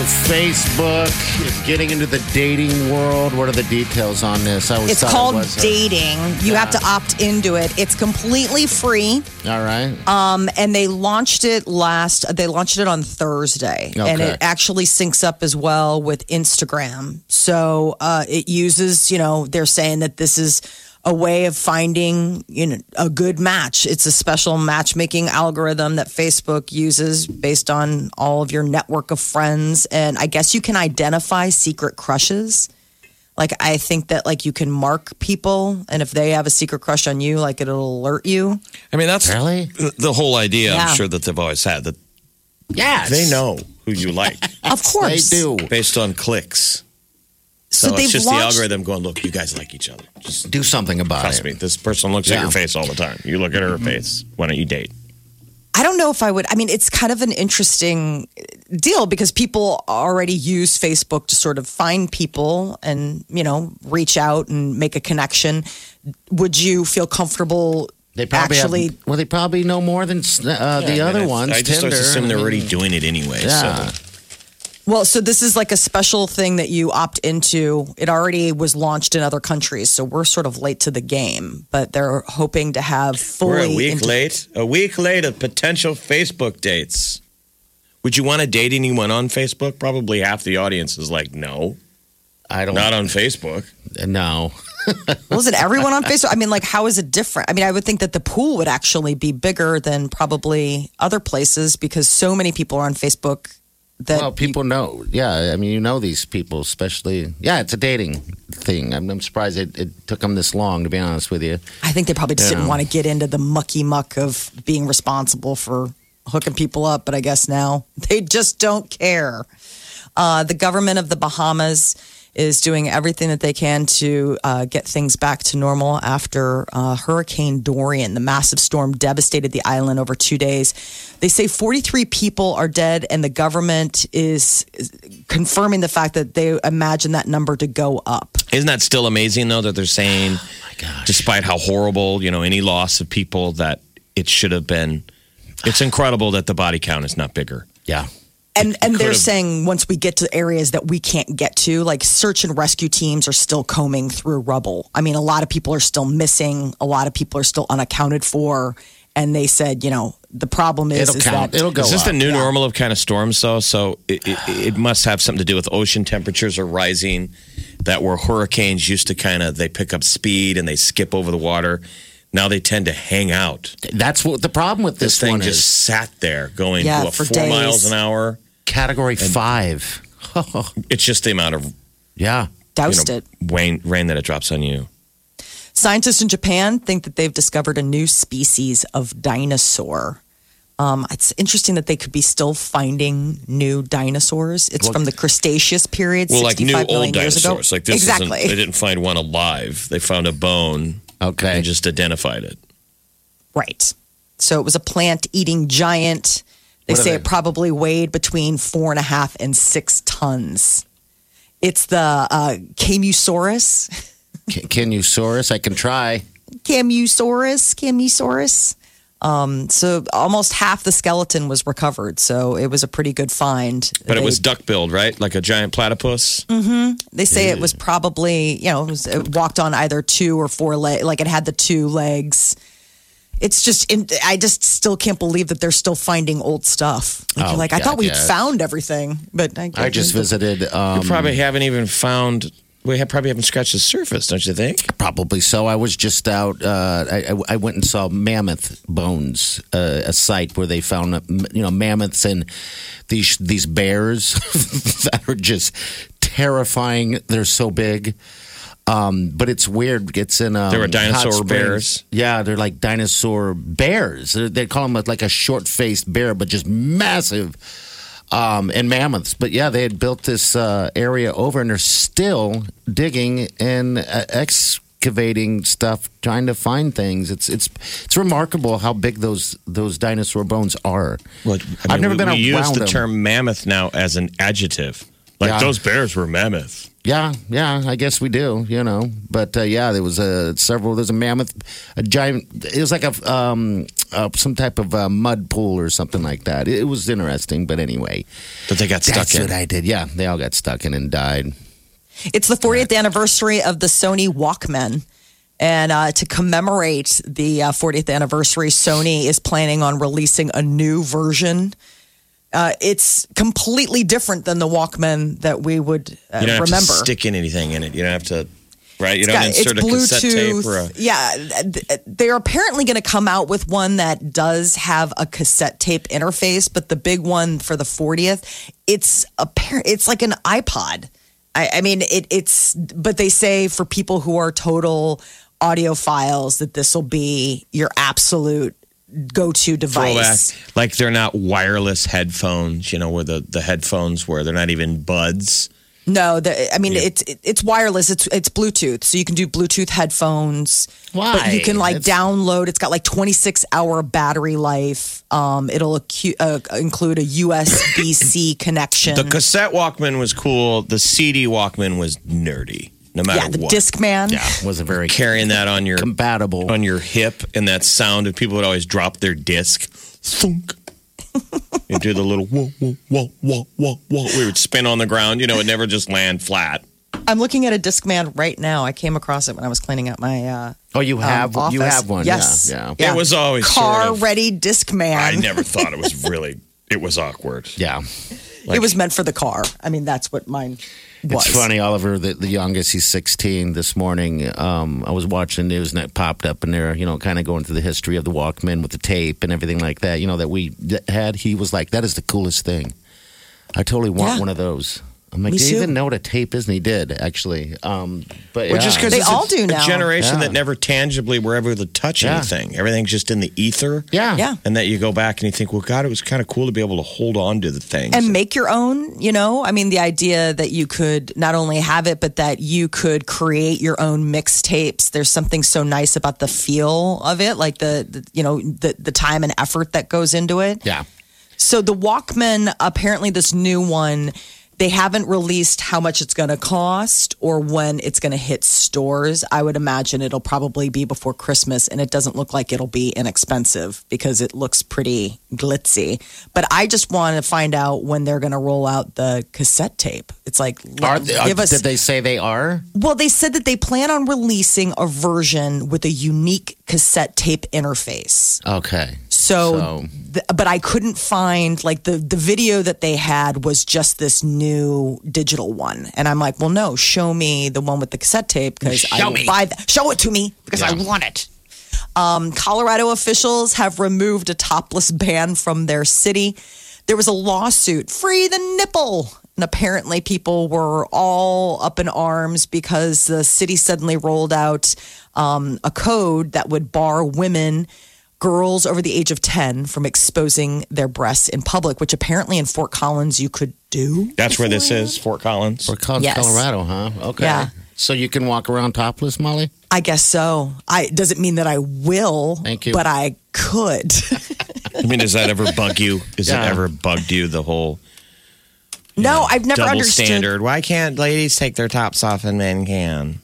So Facebook is getting into the dating world. What are the details on this? I always It's called it was a- dating. You have to opt into it. It's completely free. all right. Um, and they launched it last. They launched it on Thursday, and it actually syncs up as well with Instagram. So uh, it uses. You know, they're saying that this is a way of finding you know a good match. It's a special matchmaking algorithm that Facebook uses based on all of your network of friends, and I guess you can identify secret crushes. Like I think that like you can mark people, and if they have a secret crush on you, like it'll alert you. I mean, that's Really? the whole idea. Yeah. I'm sure that they've always had that Yeah, they know who you like Of course, They course, do. based on clicks. So, So, they've it's just launched. the algorithm going, look, you guys like each other. Just Do something about trust it. Trust me. This person looks at your face all the time. You look at her face. Why don't you date? I don't know if I would. I mean, it's kind of an interesting deal because people already use Facebook to sort of find people and, you know, reach out and make a connection. Would you feel comfortable They probably actually? have, well, they probably know more than uh, the Yeah, I other mean, I- ones. I just Tinder. assume they're already doing it anyway. Yeah. So well, so this is like a special thing that you opt into. It already was launched in other countries, so we're sort of late to the game, but they're hoping to have fully. we're a week inte- late. A week late of potential Facebook dates. Would you want to date anyone on Facebook? Probably half the audience is like, no, I don't. not on Facebook. Uh, no. Well, isn't everyone on Facebook? I mean, like, how is it different? I mean, I would think that the pool would actually be bigger than probably other places because so many people are on Facebook that Well, people know. Yeah, I mean, you know these people, especially. Yeah, it's a dating thing. I'm, I'm surprised it, it took them this long, to be honest with you. I think they probably just didn't Yeah. want to get into the mucky muck of being responsible for hooking people up. But I guess now they just don't care. Uh, the government of the Bahamas is doing everything that they can to uh, get things back to normal after uh, Hurricane Dorian. The massive storm devastated the island over two days. They say 43 people are dead, and the government is is confirming the fact that they imagine that number to go up. Isn't that still amazing though that they're saying, oh, despite how horrible you know any loss of people, that it should have been. It's incredible that the body count is not bigger. Yeah. And and they're saying once we get to areas that we can't get to, like search and rescue teams are still combing through rubble. I mean, a lot of people are still missing. A lot of people are still unaccounted for. And they said, you know, the problem is, It'll is count. that It'll go Is this up. the new Yeah. normal of kind of storms, though? So it, it, it must have something to do with ocean temperatures are rising. That where hurricanes used to kind of they pick up speed and they skip over the water. Now they tend to hang out. That's what the problem with This, this, thing one just is. sat there going Yeah, what, for four days. miles an hour. Category five. It's just the amount of yeah. you doused know, it. rain, rain that it drops on you. Scientists in Japan think that they've discovered a new species of dinosaur. Um, it's interesting that they could be still finding new dinosaurs. It's Well- from the Cretaceous period, Well, like new 65 million old years ago. dinosaurs. Like this exactly. isn't. They didn't find one alive. They found a bone Okay. and just identified it. Right. So it was a plant eating giant. They say they? it probably weighed between four and a half and six tons. It's the uh, Kamuysaurus. Can, can you source? I can try. Kamuysaurus. Kamuysaurus. Um, so almost half the skeleton was recovered. So it was a pretty good find. But it was duck billed, right? Like a giant platypus. They say it was probably, you know, it, was, it walked on either two or four legs, like it had the two legs. It's just, in, I just still can't believe that they're still finding old stuff. Like, Oh, you're like I thought we'd yeah. found everything, but I, I just visited. We Um, probably haven't even found. We have, probably haven't scratched the surface, don't you think? Probably so. I was just out. Uh, I, I- went and saw mammoth bones, uh, a site where they found uh, you know mammoths and these these bears that are just terrifying. They're so big. Um, but it's weird. It's in um, There were dinosaur bears. Yeah, they're like dinosaur bears. They're, they call them like a short faced bear, but just massive. Um, and mammoths. But yeah, they had built this uh, area over, and they're still digging and uh, excavating stuff, trying to find things. It's it's it's remarkable how big those those dinosaur bones are. Well, I I've never we, been we around use the them. term mammoth now as an adjective. Like Yeah. those bears were mammoth. Yeah, yeah, I guess we do, you know. But uh, yeah, there was a several. There's a mammoth, a giant. It was like a um, uh, some type of uh, mud pool or something like that. It, was interesting, but anyway, That they got stuck that's in. what I did. Yeah, they all got stuck in and died. It's the 40th anniversary of the Sony Walkman. And uh, to commemorate the uh, 40th anniversary, Sony is planning on releasing a new version. Uh, it's completely different than the Walkman that we would uh, you don't have remember. to stick in anything in it. You don't have to, right? You It's don't got- insert a it's cassette tape or a. Yeah, they're apparently going to come out with one that does have a cassette tape interface, but the big one for the 40th, it's apparent. It's like an iPod. I, I mean, it, it's. But they say for people who are total audiophiles that this will be your absolute go-to Throwback. device. Like they're not wireless headphones, you know, where the, the headphones where they're not even buds. No, the, I mean it's it, it's wireless. It's it's Bluetooth, so you can do Bluetooth headphones. Why? But you can like That's- download. It's got like 26 hour battery life. Um, it'll acu- uh, include a USB C connection. The cassette Walkman was cool. The CD Walkman was nerdy, no matter yeah, the what. Discman. Yeah, wasn't very Carrying that on your compatible. on your hip and that sound, of people would always drop their disc. Thunk. and do the little whoa, whoa, whoa, whoa, whoa, whoa. We would spin on the ground. You know, it never just land flat. I'm looking at a Discman right now. I came across it when I was cleaning up my. Uh, oh, you um, have you have one? Yes. Yeah, yeah, It was always sort car of- ready Discman. I never thought it was really. It was awkward. yeah. it was meant for the car. I mean, that's what mine was. It's funny, Oliver, the, the youngest, he's 16 this morning. Um, I was watching the news and it popped up and they're, you know, kind of going through the history of the Walkman with the tape and everything like that, you know, that we had. He was like, that is the coolest thing. I totally want Yeah. one of those. I'm like, Me do you too. even know what a tape is? And he did, actually. Um, but Well, just because They it's all a, do now. a generation Yeah. that never tangibly were able to touch Yeah. anything. Everything's just in the ether. Yeah. Yeah. And that you go back and you think, well, God, it was kind of cool to be able to hold on to the things. and make your own you know i mean the idea that you could not only have it but that you could create your own mixtapes there's something so nice about the feel of it like the, the you know the the time and effort that goes into it Yeah. so the walkman apparently this new one they haven't released how much it's going to cost or when it's going to hit stores. I would imagine it'll probably be before Christmas, and it doesn't look like it'll be inexpensive because it looks pretty glitzy. But I just want to find out when they're going to roll out the cassette tape. It's like, Are they, uh, give us. did they say they are? well, they said that they plan on releasing a version with a unique cassette tape interface. Okay. So, So- th- but I couldn't find like the the video that they had was just this new digital one, and I'm like, well, no, show me the one with the cassette tape because I will me. buy that. Show it to me because I want it. Um, Colorado officials have removed a topless ban from their city. There was a lawsuit, free the nipple. And apparently, people were all up in arms because the city suddenly rolled out um, a code that would bar women, girls over the age of 10, from exposing their breasts in public, which apparently in Fort Collins you could do. That's where this is, Fort Collins. For Col- Yes. Colorado, huh? Okay. Yeah. So you can walk around topless, Molly? I guess so. I it doesn't mean that I will, Thank you. but I could. I mean, does that ever bug you? Has Yeah. it ever bugged you, the whole no, I've never double understood. standard? Why can't ladies take their tops off and men can?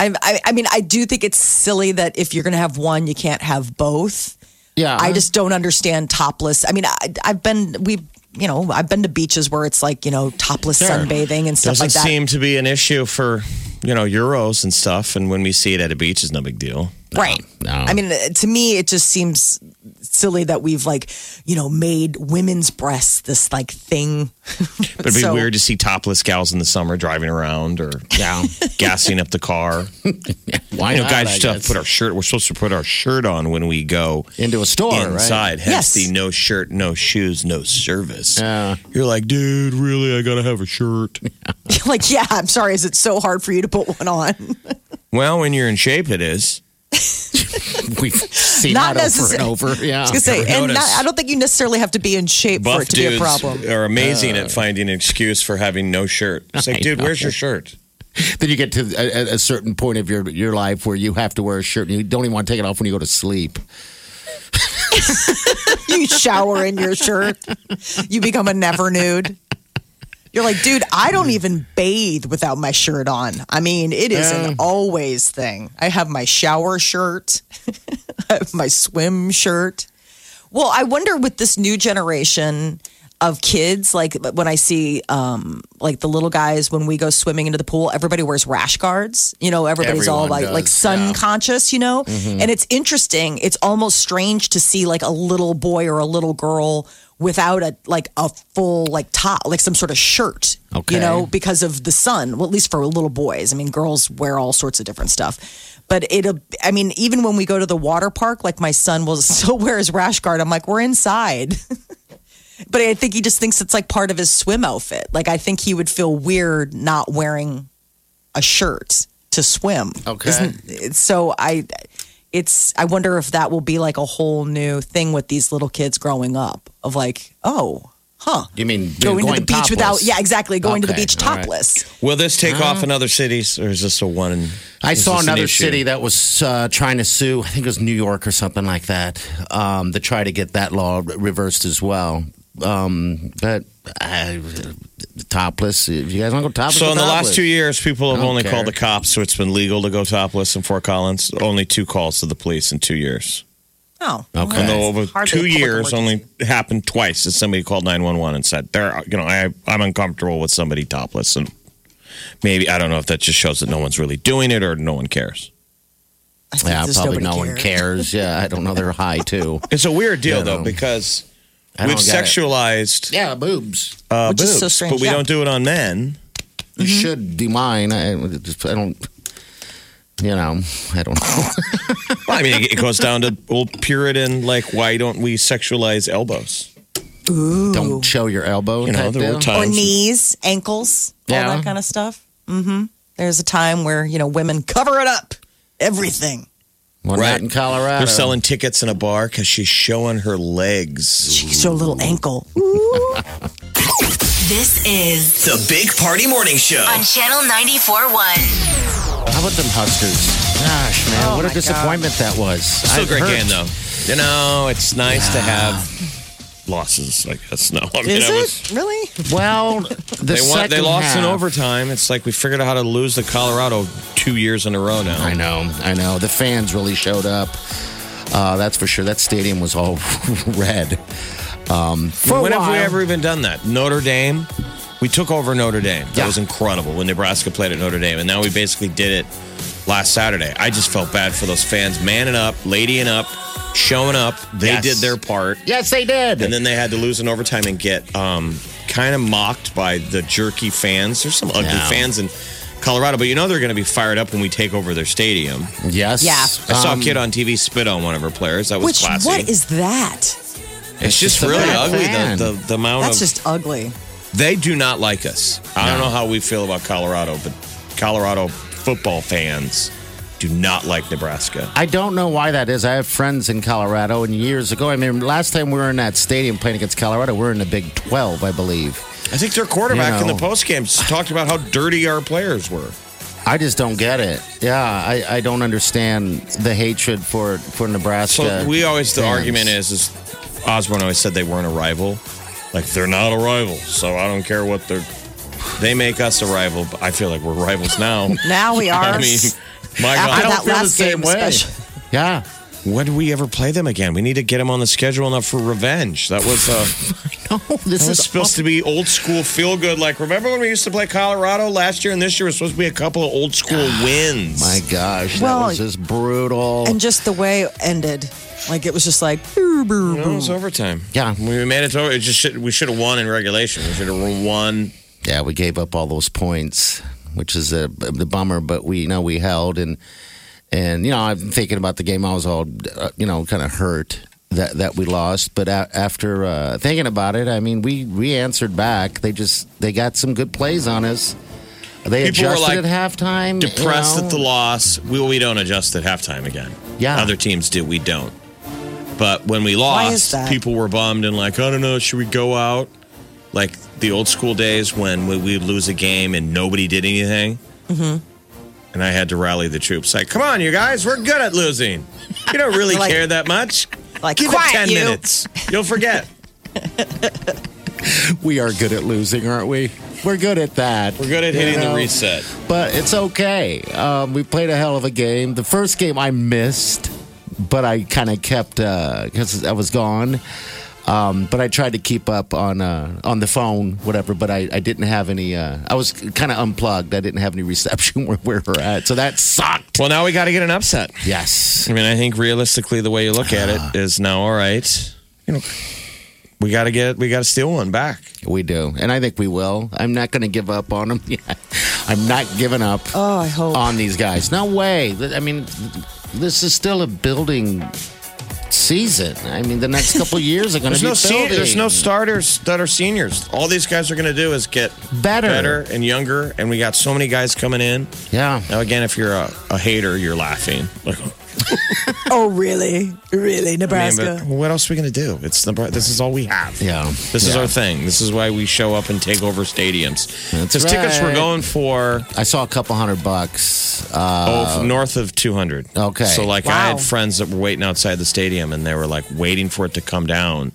I, I, I mean, I do think it's silly that if you're going to have one, you can't have both. Yeah. I just don't understand topless. I mean, I, I've been we, you know, I've been to beaches where it's like you know topless Sure. sunbathing and stuff Doesn't like that. seem to be an issue for you know euros and stuff. And when we see it at a beach, it's no big deal. Right. no. I mean, uh, to me, it just seems silly that we've like, you know, made women's breasts this like thing. But it'd be So- weird to see topless gals in the summer driving around or Yeah. gassing up the car. Why You know, not, guys I used to put our shirt. We're supposed to put our shirt on when we go into a store, right? inside. Hence Yes. the no shirt, no shoes, no service. Yeah. You're like, dude, really? I gotta have a shirt. like, yeah, I'm sorry. Is it so hard for you to put one on? well, when you're in shape, it is. We've seen Not that over and over. Yeah. I was gonna say, Ever and not. I don't think you necessarily have to be in shape for it to be a dudes problem. are amazing at uh, finding an excuse for having no shirt. It's like, I dude, know. where's your shirt? then you get to a, a certain point of your your life where you have to wear a shirt and you don't even want to take it off when you go to sleep. you shower in your shirt. You become a never nude. You're like, dude, I don't even bathe without my shirt on. I mean, it is an always thing. I have my shower shirt, I have my swim shirt. Well, I wonder with this new generation of kids, like when I see um, like the little guys when we go swimming into the pool, everybody wears rash guards. You know, everybody's all Everyone like like does, sun yeah. conscious, you know? And it's interesting. It's almost strange to see like a little boy or a little girl without a like a full like top, like some sort of shirt. Okay. You know, because of the sun. Well, at least for little boys. I mean, girls wear all sorts of different stuff. But it'll I mean, even when we go to the water park, like my son will still wear his rash guard. I'm like, we're inside. But I think he just thinks it's like part of his swim outfit. Like I think he would feel weird not wearing a shirt to swim. Okay. Isn't- so I it's I wonder if that will be like a whole new thing with these little kids growing up of like, oh, huh. You mean Going, to the beach without yeah, exactly, going to the beach all right. topless. Will this take off in other cities, or is this a one? In, I saw this an another city that was uh, trying to sue. I think it was New York or something like that. Um, to try to get that law reversed as well. Um, but uh, topless. If you guys want to go topless, So in the last two years, people have only care. called the cops, so it's been legal to go topless in Fort Collins. Only two calls to the police in two years. Oh. Okay. And over two years, only happened twice that somebody called nine one one and said, "There, you know, I I'm uncomfortable with somebody topless." And maybe I don't know if that just shows that no one's really doing it or no one cares. Yeah, probably nobody no one cares. cares. Yeah, I don't know. They're high too. It's a weird deal Yeah. though because we've don't it. sexualized Yeah, boobs. uh, Which is so boobs, but we yeah. don't do it on men. You should be mine. I, I I don't. You know, I don't know. Well, I mean, it goes down to old Puritan, like, why don't we sexualize elbows? don't show your elbow. You know, there were deal. or knees, ankles, all that kind of stuff. Mm-hmm. There's a time where you know women cover it up, everything. Well, Right. not in Colorado. They're selling tickets in a bar because she's showing her legs. She's can show a little ankle. This is The Big Party Morning Show. on Channel 94.1. How about them Huskers? Gosh, man, Oh, what a my disappointment that was. Still a I great heard- game, though. You know, it's nice to have losses, I guess. No, I mean, Is it it was- really? Well, the They, won, they second lost in overtime. It's like we figured out how to lose to Colorado two years in a row now. I know, I know. The fans really showed up. Uh, that's for sure. That stadium was all red. Um, for a when have we ever even done that? Notre Dame. We took over Notre Dame. That Yeah. was incredible when Nebraska played at Notre Dame, and now we basically did it last Saturday. I just felt bad for those fans, manning up, ladying up, showing up. They Yes. did their part, Yes, they did. and then they had to lose in overtime and get um, kind of mocked by the jerky fans. There's some ugly Yeah. fans in Colorado, but you know they're going to be fired up when we take over their stadium. yes. Yeah. I saw Um, a kid on TV spit on one of her players. That was Which classy. what is that? it's just just really ugly. The, the, the amount That's of just ugly. They do not like us. I don't know how we feel about Colorado, but Colorado football fans do not like Nebraska. I don't know why that is. I have friends in Colorado, and years ago, I mean, last time we were in that stadium playing against Colorado, we were in the Big 12, I believe. I think their quarterback You in know. the postgame talked about how dirty our players were. I just don't get it. Yeah, I, I don't understand the hatred for, for Nebraska. So we always the fans. argument is is Osborne always said they weren't a rival. Like they're not a rival, so I don't care what they're. They make us a rival, but I feel like we're rivals now. Now we are. I mean, my After God. I don't that feel the last same game, way. especially. Yeah. when do we ever play them again? We need to get them on the schedule enough for revenge. That was uh, No, this that was is supposed to be old school feel good. Like remember when we used to play Colorado last year and this year was supposed to be a couple of old school wins. My gosh, Well, that was just brutal. And just the way it ended, like it was just like, "Boo, boo, No, it was overtime. Yeah. we made it to over. It just should, we should have won in regulation. We should have won. yeah, we gave up all those points, which is a, the bummer. But we you know we held and and you know I'm thinking about the game. I was all uh, you know kind of hurt that that we lost. But a, after uh, thinking about it, I mean we we answered back. They just they got some good plays on us. They People were, adjusted like, at halftime. you Depressed know. at the loss. We we don't adjust at halftime again. Yeah. other teams do. We don't. But when we lost, people were bummed and like, I don't know, should we go out? Like the old school days when we, we'd lose a game and nobody did anything. Mm-hmm. And I had to rally the troops. Like, come on, you guys, we're good at losing. You don't really Like- care that much. Like, Give quiet, it 10 you. minutes. You'll forget. we are good at losing, aren't we? We're good at that. We're good at You hitting the reset. but it's okay. Um, we played a hell of a game. The first game I missed, but I kind of kept because I was gone. Um, but I tried to keep up on uh, on the phone, whatever. But I, I didn't have any. Uh, I was kind of unplugged. I didn't have any reception where, where we're at, so that sucked. Well, now we got to get an upset. Yes, I mean, I think realistically, the way you look at it is now, all right, you know, we got to get, we got to steal one back. we do, and I think we will. I'm not going to give up on them. yet. I'm not giving up. Oh, I hope. on these guys. No way. I mean, this is still a building season. I mean, the next couple years are going to be no, se- building. there's no starters that are seniors. All these guys are going to do is get Better. better and younger, and we got so many guys coming in. Yeah. Now, again, if you're a, a hater, you're laughing. Like, oh, really? Really? I mean, Nebraska? but what else are we going to do? It's the, this is all we have. Yeah. This is our thing. This is why we show up and take over stadiums. That's Because tickets were right. going for I saw a couple hundred bucks. Uh, oh, north of 200. Okay. So, like, I had friends that were waiting outside the stadium and they were like waiting for it to come down,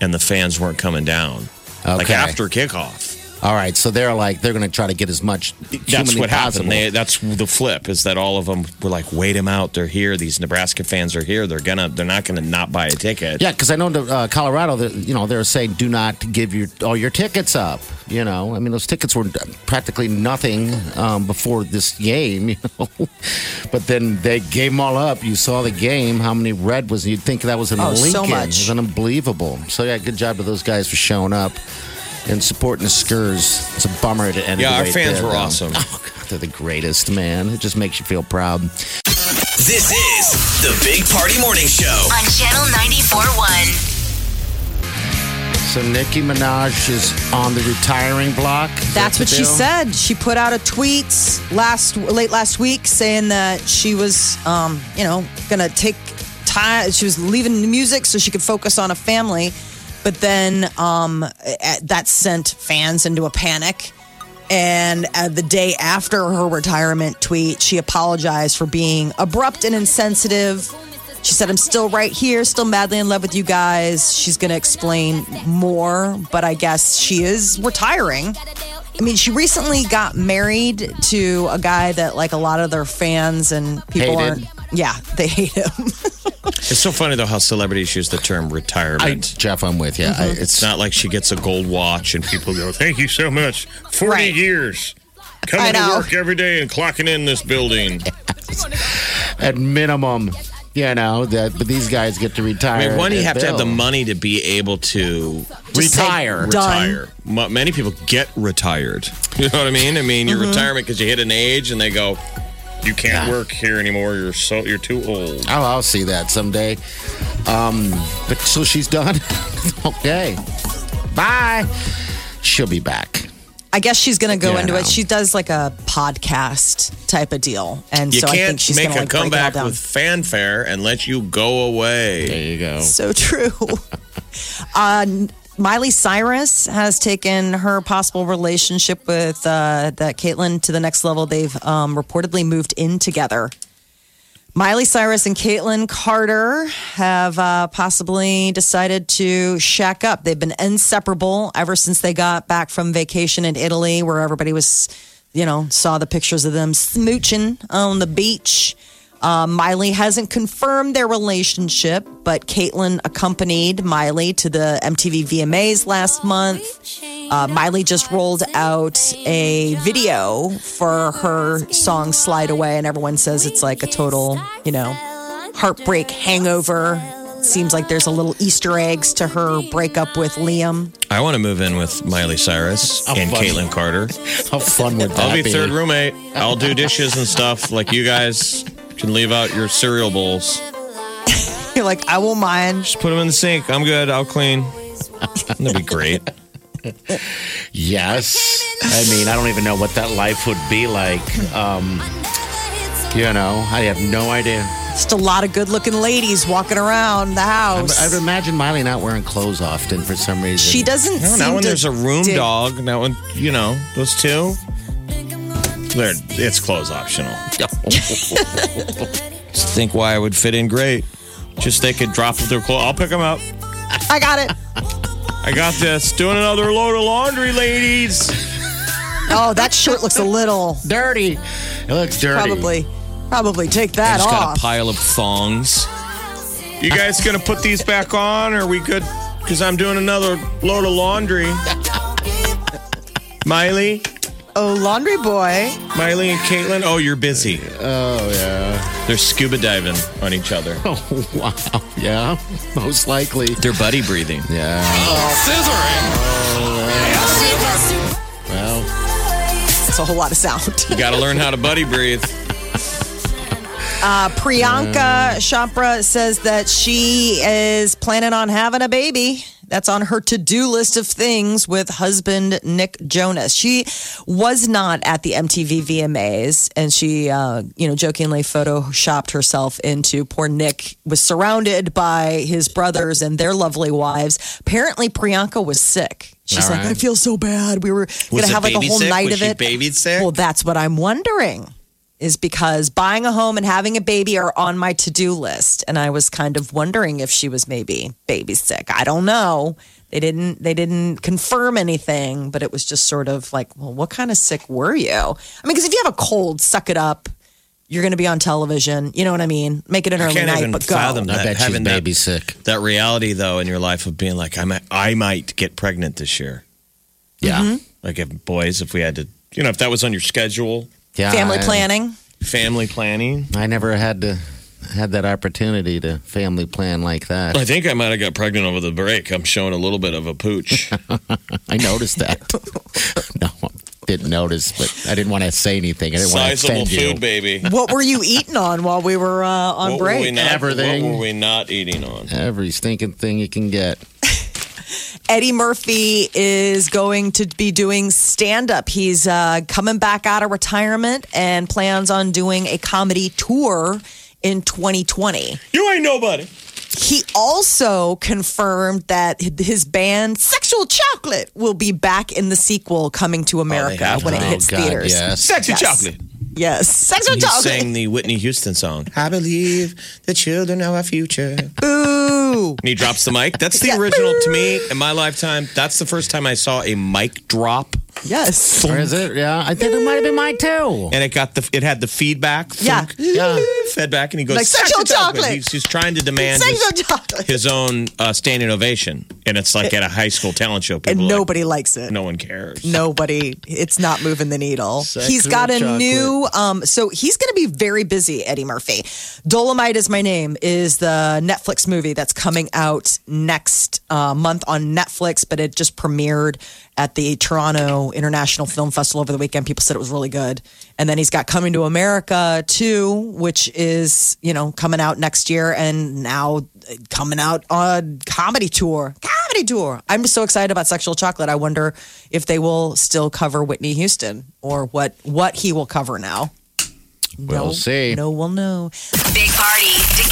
and the fans weren't coming down. Like, after kickoff. All right, so they're like they're going to try to get as much. That's what possible. happened. They, that's the flip is that all of them were like, wait them out. They're here. These Nebraska fans are here. They're gonna. They're not gonna not buy a ticket. Yeah, because I know the, uh, Colorado, that you know, they're saying do not give your all your tickets up. You know, I mean, those tickets were practically nothing um, before this game. You know, but then they gave them all up. You saw the game. How many red was? You'd think that was in Oh, Lincoln. so much. It was unbelievable. So yeah, good job to those guys for showing up and supporting the Skers. It's a bummer to end. Yeah, it our right fans there, were though. awesome. Oh God, they're the greatest, man. It just makes you feel proud. This is the Big Party Morning Show. on Channel 94.1. So Nicki Minaj is on the retiring block. Is That's that what the she said. She put out a tweet last late last week saying that she was, um, you know, gonna take time. She was leaving the music so she could focus on a family. But then um, that sent fans into a panic. And uh, the day after her retirement tweet, she apologized for being abrupt and insensitive. She said, I'm still right here, still madly in love with you guys. She's going to explain more, but I guess she is retiring. I mean, she recently got married to a guy that, like, a lot of their fans and people Hated. aren't. Yeah, they hate him. It's so funny though how celebrities use the term I, retirement. Jeff, I'm with you. I, Mm-hmm. it's it's not like she gets a gold watch and people go, "Thank you so much, forty Right. years." I Coming to work every day and clocking in this building. at minimum, you know, that but these guys get to retire. I mean, one, you at have to have the money to be able to Just say Retire. done. retire. Many people get retired. You know what I mean? I mean, your Mm-hmm. retirement because you hit an age and they go, "You can't work here anymore. You're so you're too old." Oh, I'll see that someday. Um, but so she's done. okay, bye. She'll be back. I guess she's going to go Yeah, into it. She does like a podcast type of deal. And You so I think can't she's make going to a like break it all comeback down. with fanfare and let you go away. There you go. So true. uh, Miley Cyrus has taken her possible relationship with uh, that Kaitlynn to the next level. They've um, reportedly moved in together. Miley Cyrus and Kaitlynn Carter have uh, possibly decided to shack up. They've been inseparable ever since they got back from vacation in Italy, where everybody was, you know, saw the pictures of them smooching on the beach. Uh, Miley hasn't confirmed their relationship, but Kaitlynn accompanied Miley to the MTV VMAs last month. Uh, Miley just rolled out a video for her song Slide Away, and everyone says it's like a total, you know, heartbreak hangover. Seems like there's a little Easter eggs to her breakup with Liam. I want to move in with Miley Cyrus How and funny. Kaitlynn Carter. How fun would that be? I'll be be? third roommate. I'll do dishes and stuff. Like you guys can leave out your cereal bowls. You're like, I won't mind. Just put them in the sink. I'm good. I'll clean. That'd be great. Yes. I mean, I don't even know what that life would be like. Um, you know, I have no idea. Just a lot of good looking ladies walking around the house. I would imagine Miley not wearing clothes often for some reason. she doesn't No, seem now when to there's a room dig- dog, now when you know those two, they're it's clothes optional. Just think why I would fit in great. Just they could drop their clothes. I'll pick them up. I got it. I got this. Doing another load of laundry, ladies. Oh, that shirt looks a little dirty. It looks dirty. probably probably take I that just got off. a pile of thongs. You guys gonna put these back on, or are we good? Because I'm doing another load of laundry. Miley, oh, laundry boy. Miley and Kaitlynn. Oh, you're busy. Oh yeah. They're scuba diving on each other. Oh wow. Yeah. Most likely. They're buddy breathing. Yeah. Oh scissoring. Well, It's a whole lot of sound. You got to learn how to buddy breathe. Uh, Priyanka Chopra says that she is planning on having a baby. That's on her to do list of things with husband Nick Jonas. She was not at the MTV VMAs, and she, uh, you know, jokingly photoshopped herself into poor Nick was surrounded by his brothers and their lovely wives. Apparently, Priyanka was sick. She's All like, right. I feel so bad. We were going to have like a whole sick? night Was of it. baby sick? Well, that's what I'm wondering is because buying a home and having a baby are on my to-do list and I was kind of wondering if she was maybe baby sick. I don't know. They didn't they didn't confirm anything, but it was just sort of like, well, what kind of sick were you? I mean, because if you have a cold, suck it up. You're going to be on television. You know what I mean? Make it an I early can't night, even but go. fathom I that. bet she's having that, baby sick. that reality though in your life of being like, I might, I might get pregnant this year. Yeah. Mm-hmm. Like if boys, if we had to, you know, if that was on your schedule, Yeah. Family I- planning. family planning. I never had to had that opportunity to family plan like that. I think I might have got pregnant over the break. I'm showing a little bit of a pooch. I noticed that. no, didn't notice, but I didn't want to say anything. I didn't want to Sizable offend food, you. baby. What were you eating on while we were uh, on What were, we break? not, Everything. what were we not eating on? Every stinking thing you can get. Eddie Murphy is going to be doing stand up. He's uh, coming back out of retirement and plans on doing a comedy tour in 2020. You ain't nobody. He also confirmed that his band Sexual Chocolate will be back in the sequel coming to America have when to. it Oh, hits God, theaters. yes. Sexy Yes. chocolate. Yes, Sexual He Chocolate. sang the Whitney Houston song. I believe the children are our future. Boo. And he drops the mic. That's the Yeah. original to me in my lifetime. That's the first time I saw a mic drop, Yes. Or is it? Yeah, I think it might have been mine too. and it got the it had the feedback. Yeah. Yeah. fed back, and he goes Like, sexual chocolate. He's, he's trying to demand his, his own uh, standing ovation, and it's like at a high school talent show. People and are like, nobody likes it. no one cares. Nobody, it's not moving the needle. Sexual he's got a chocolate. new, um, so he's going to be very busy, Eddie Murphy. Dolemite is my name is the Netflix movie that's coming out next uh, month on Netflix, but it just premiered at the Toronto International Film Festival over the weekend. People said it was really good. And then he's got Coming to America too, which is, you know, coming out next year and now coming out on comedy tour. Comedy tour. I'm just so excited about Sexual Chocolate. I wonder if they will still cover Whitney Houston or what what he will cover now. We'll no, see. No, we'll know. Big Party, DeGan and Molly